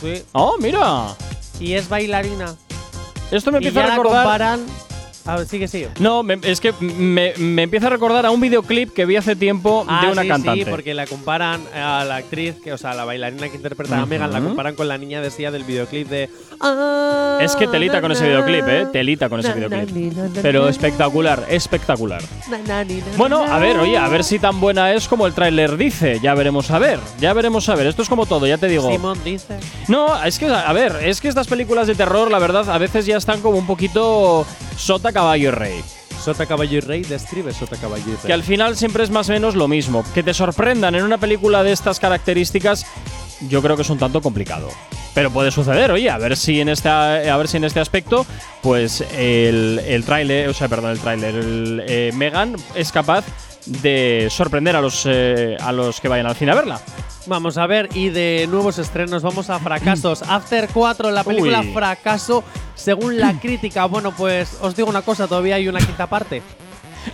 Sí. Oh, mira. y es bailarina. Esto me y empieza ya a la recordar. comparan. A ver, sigue, sigue. No, me- es que me, me empieza a recordar a un videoclip que vi hace tiempo Ah, de una sí, cantante. Sí, porque la comparan a la actriz, que, o sea, la bailarina que interpreta a Ujú. Megan, la comparan con la niña de Sia del videoclip de. Es que telita con ese videoclip, ¿eh? Telita con ese videoclip. Pero espectacular, espectacular. Bueno, a ver, oye, a ver si tan buena es como el tráiler dice. Ya veremos a ver, ya veremos a ver. Esto es como todo, ya te digo. Simón dice. No, es que, a ver, es que estas películas de terror, la verdad, a veces ya están como un poquito sota, caballo y rey. Sota Caballo y Rey, describe Sota Caballo y Rey. Que al final siempre es más o menos lo mismo. Que te sorprendan en una película de estas características, yo creo que es un tanto complicado. Pero puede suceder, oye, a ver si en este, a ver si en este aspecto, pues el, el tráiler, o sea, perdón, el tráiler, el, eh, Megan es capaz de sorprender a los, eh, a los que vayan al cine a verla. Vamos a ver, y de nuevos estrenos, vamos a fracasos. [CLEARS THROAT] After 4, la película Uy. fracaso, según la [CLEARS THROAT] crítica. Bueno, pues os digo una cosa, todavía hay una quinta parte.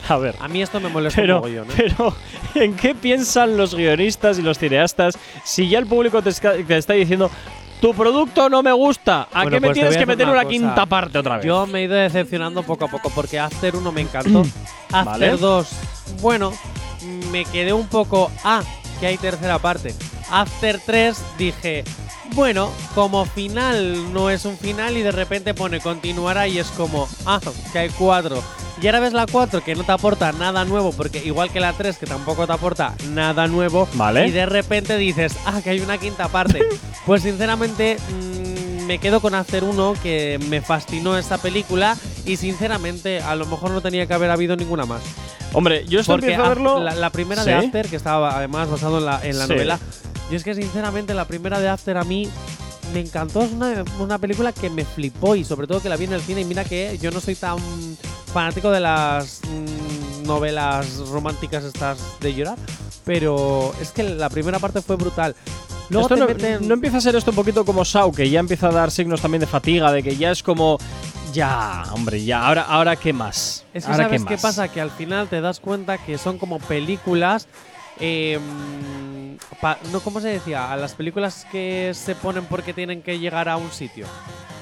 A ver. A mí esto me molesta un Pero, mogollón, ¿eh? pero, ¿en qué piensan los guionistas y los cineastas si ya el público te, te está diciendo tu producto no me gusta? ¿A Bueno, qué me pues tienes que meter una quinta parte otra vez? Yo me he ido decepcionando poco a poco porque After 1 me encantó. [CLEARS THROAT] After Vale. 2, bueno, me quedé un poco. Ah, que hay tercera parte. After 3 dije, bueno, como final no es un final y de repente pone continuará y es como, ah, que hay 4. Y ahora ves la 4 que no te aporta nada nuevo porque igual que la 3 que tampoco te aporta nada nuevo. Vale. Y de repente dices, ah, que hay una quinta parte. [LAUGHS] pues sinceramente mm, me quedo con After 1 que me fascinó esta película y sinceramente a lo mejor no tenía que haber habido ninguna más. Hombre, yo esto Porque empiezo a Af- verlo. la, la primera ¿Sí? de After, que estaba además basado en la, en la Sí. novela, y es que sinceramente la primera de After a mí me encantó, es una, una película que me flipó y sobre todo que la vi en el cine y mira que yo no soy tan fanático de las mm, novelas románticas estas de llorar, pero es que la primera parte fue brutal. Luego Esto te no, meten- no empieza a ser esto un poquito como Sau, que ya empieza a dar signos también de fatiga, de que ya es como. Ya, hombre, ya. Ahora, ahora ¿qué más? Es que ahora sabes qué más? pasa, que al final te das cuenta que son como películas. eh, pa- no, ¿cómo se decía? A las películas que se ponen porque tienen que llegar a un sitio.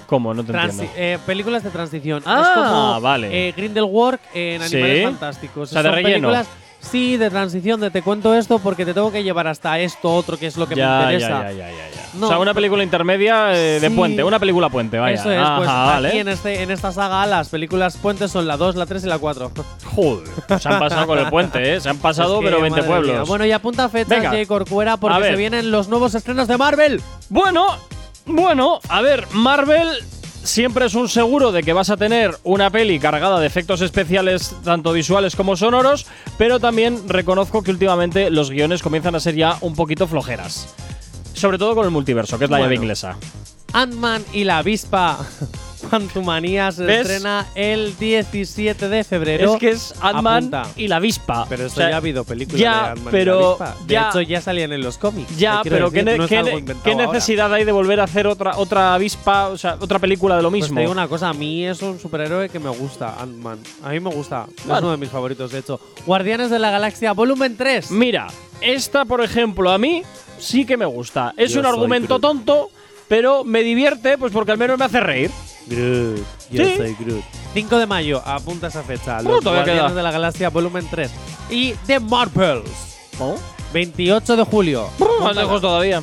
¿Cómo? No te Transi- entiendo. eh, películas de transición. Ah, es como vale. eh, Grindelwald en Sí. Animales Fantásticos. O sea, de Son relleno. películas, sí, de transición, de te cuento esto porque te tengo que llevar hasta esto otro que es lo que me interesa. ya, ya. No, o sea, una película intermedia eh, de Sí. puente, una película puente, vaya. Eso es, pues vale. aquí en, este, en esta saga las películas puentes son la 2, la 3 y la 4. Joder, se han pasado con el puente, ¿eh? Se han pasado, Es que, pero 20 madre pueblos. mía. Bueno, y apunta fecha Venga. Jay Corcuera porque se vienen los nuevos estrenos de Marvel. Bueno, bueno, a ver, Marvel siempre es un seguro de que vas a tener una peli cargada de efectos especiales, tanto visuales como sonoros, pero también reconozco que últimamente los guiones comienzan a ser ya un poquito flojeras. Sobre todo con el multiverso, que es la llave inglesa. Ant-Man y la avispa Quantumania se ¿Ves? estrena el 17 de febrero. Es que es Ant-Man y la avispa. Pero O esto sea, ya ha habido películas ya, de Ant-Man y la pero avispa. De ya- hecho, ya salían en los cómics. Ya, pero ¿qué, decir, no ahora. necesidad hay de volver a hacer otra, otra avispa, o sea, otra película de lo Pues mismo? te digo una cosa, a mí es un superhéroe que me gusta, Ant-Man. A mí me gusta. Es uno de mis favoritos, de hecho. Guardianes de la Galaxia, volumen 3. Mira, esta, por ejemplo, a mí sí que me gusta. Es Yo un argumento tonto, pero me divierte, pues porque al menos me hace reír. Groot. Yo Sí. soy Groot. 5 de mayo, apunta esa fecha. Los Guardianes queda. de la Galaxia, volumen 3. Y The Marvels. ¿No? 28 de julio. Más Apúntala. lejos todavía.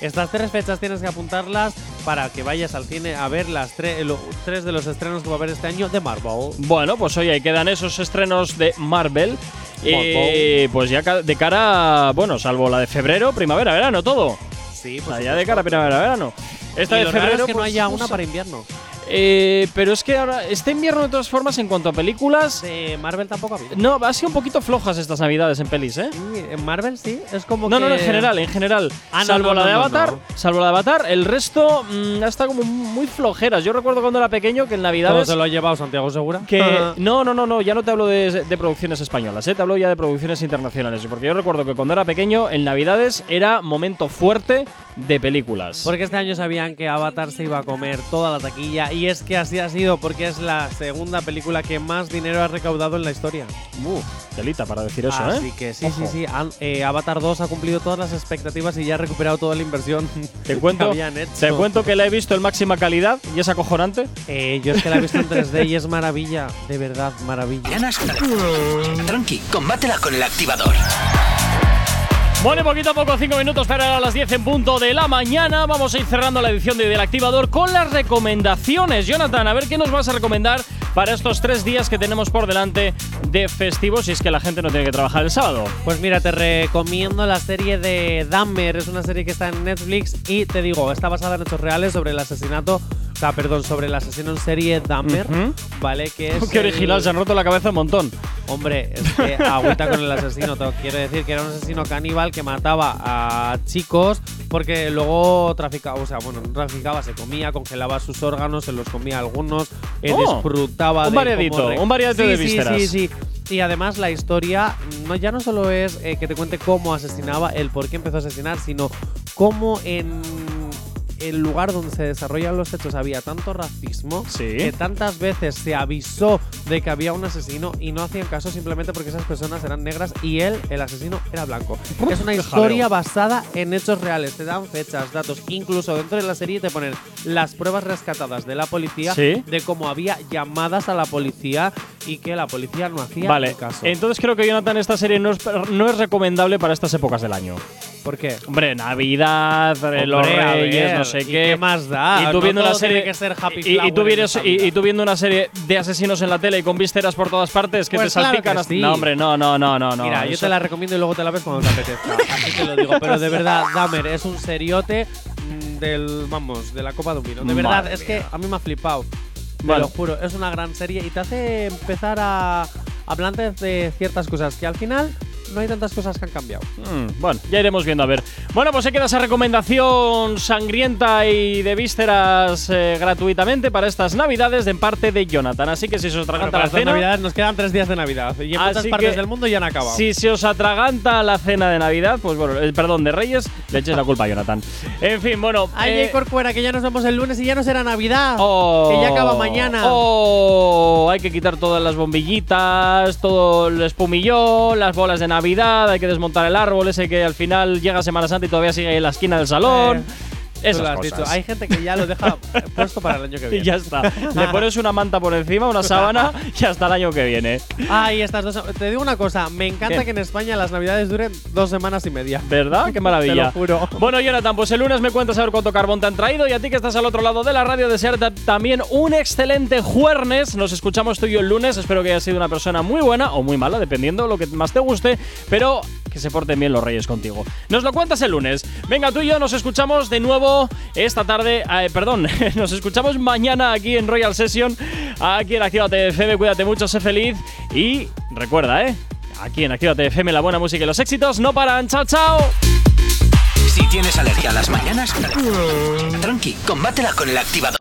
Estas tres fechas tienes que apuntarlas para que vayas al cine a ver las tre- lo- tres de los estrenos que va a haber este año de Marvel. Bueno, pues hoy ahí quedan esos estrenos de Marvel. Eh, pues ya ca- de cara, bueno, salvo la de febrero, primavera, verano, todo. Sí, sea, ya de cara a primavera, verano. Esta y de lo raro febrero es que no pues, haya no una sé. para invierno. Eh, pero es que ahora, este invierno de todas formas, en cuanto a películas, De Marvel tampoco ha habido. no, ha sido un poquito flojas estas navidades en pelis, ¿eh? Sí, En Marvel sí, es como No, que… no, no, en general, en general. Ah, no, salvo no, la de Avatar, no. salvo la de Avatar, el resto mm, ha estado como muy flojeras. Yo recuerdo cuando era pequeño que en Todo Navidades se lo ha llevado Santiago Segura. que no, no, no, no, ya no te hablo de, de producciones españolas, ¿eh? te hablo ya de producciones internacionales, porque yo recuerdo que cuando era pequeño en Navidades era momento fuerte de películas. Porque este año sabían que Avatar se iba a comer toda la taquilla y es que así ha sido porque es la segunda película que más dinero ha recaudado en la historia. Uh, telita para decir eso, Así ¿eh? que sí, Ojo. sí, sí. eh, Avatar 2 ha cumplido todas las expectativas y ya ha recuperado toda la inversión [LAUGHS] Te que cuento, habían hecho. te cuento que la he visto en máxima calidad y es acojonante. Eh, yo es que la he visto en 3D y es [LAUGHS] maravilla, de verdad, maravilla. Tranqui, combátela con el activador. Bueno, poquito a poco, 5 minutos para las 10 en punto de la mañana. Vamos a ir cerrando la edición de Del Activador con las recomendaciones. Jonathan, a ver qué nos vas a recomendar para estos tres días que tenemos por delante de festivos si es que la gente no tiene que trabajar el sábado. Pues mira, te recomiendo la serie de Dahmer. Es una serie que está en Netflix y te digo, está basada en hechos reales sobre el asesinato, o sea, perdón, sobre el asesino en serie Dahmer, Ujú. ¿vale? Que es Qué original, se han roto la cabeza un montón. Hombre, es que agüita con el asesino. Te quiero decir que era un asesino caníbal que mataba a chicos porque luego traficaba, o sea, bueno, no traficaba, se comía, congelaba sus órganos, se los comía algunos, eh, Oh, disfrutaba un de variadito, cómo re- un variadito Sí, de sí, vísceras. Sí, sí, Y además la historia no, ya no solo es eh, que te cuente cómo asesinaba, el por qué empezó a asesinar, sino cómo en el lugar donde se desarrollan los hechos había tanto racismo Sí. que tantas veces se avisó de que había un asesino y no hacían caso simplemente porque esas personas eran negras y él, el asesino, era blanco. es una historia basada en hechos reales. Te dan fechas, datos, incluso dentro de la serie te ponen las pruebas rescatadas de la policía Sí. de cómo había llamadas a la policía y que la policía no hacía Vale, caso. entonces creo que Jonathan, esta serie no es, no es recomendable para estas épocas del año. ¿Por qué? Hombre, Navidad, eh, los Hombre, a Reyes, ver, no sé ¿y qué. qué más da? Y tú No viendo una serie que ser happy y- y, tú en vienes- y, y tú viendo una serie de asesinos en la tele y con vísceras por todas partes que Pues te claro salpican que hasta- sí. No, hombre, no, no, no, no, no. Mira, yo te la recomiendo y luego te la ves cuando te apetezca. [LAUGHS] Así te lo digo. Pero de verdad, Dahmer es un seriote mm, del, vamos, de la Copa de un vino. De verdad, Madre es que a mí me ha flipado. Te Bueno. lo juro, es una gran serie y te hace empezar a hablar de ciertas cosas que al final no hay tantas cosas que han cambiado. Mm, bueno, ya iremos viendo a ver. Bueno, pues se queda esa recomendación sangrienta y de vísceras eh, gratuitamente para estas navidades de parte de Jonathan. Así que si se os Bueno, atraganta para la cena, navidades nos quedan tres días de Navidad y en muchas partes del mundo ya han acabado. si se os atraganta la cena de Navidad, pues bueno, eh, perdón, de Reyes, le echéis la culpa a Jonathan. En fin, bueno. Ay, eh. Corcuera, que ya nos vemos el lunes y ya no será Navidad. Oh, que ya acaba mañana. Oh, hay que quitar todas las bombillitas, todo el espumillón, las bolas de Navidad, hay que desmontar el árbol ese que al final llega Semana Santa y todavía sigue en la esquina del salón. Eh, Esas lo has cosas. dicho. Hay gente que ya lo deja [LAUGHS] puesto para el año que Y viene. ya está. Le [LAUGHS] pones una manta por encima, una sábana y hasta el año que viene. Ay, estas dos. Te digo una cosa, me encanta ¿Qué? que en España las navidades duren dos semanas y media. ¿Verdad? Qué maravilla. [LAUGHS] Te lo juro. Bueno, Jonathan, pues el lunes me cuentas a ver cuánto carbón te han traído y a ti que estás al otro lado de la radio, desearte también un excelente jueves. Nos escuchamos tú y yo el lunes. Espero que hayas sido una persona muy buena o muy mala, dependiendo lo que más te guste, pero que se porten bien los reyes contigo. Nos lo cuentas el lunes. Venga, tú y yo nos escuchamos de nuevo esta tarde. eh, perdón, [LAUGHS] nos escuchamos mañana aquí en Royal Session, aquí en Actívate FM. Cuídate mucho, sé feliz y recuerda, ¿eh? Aquí en Actívate FM la buena música y los éxitos no paran. ¡Chao, chao! Si tienes alergia a las mañanas, tranqui, combátela con el activador.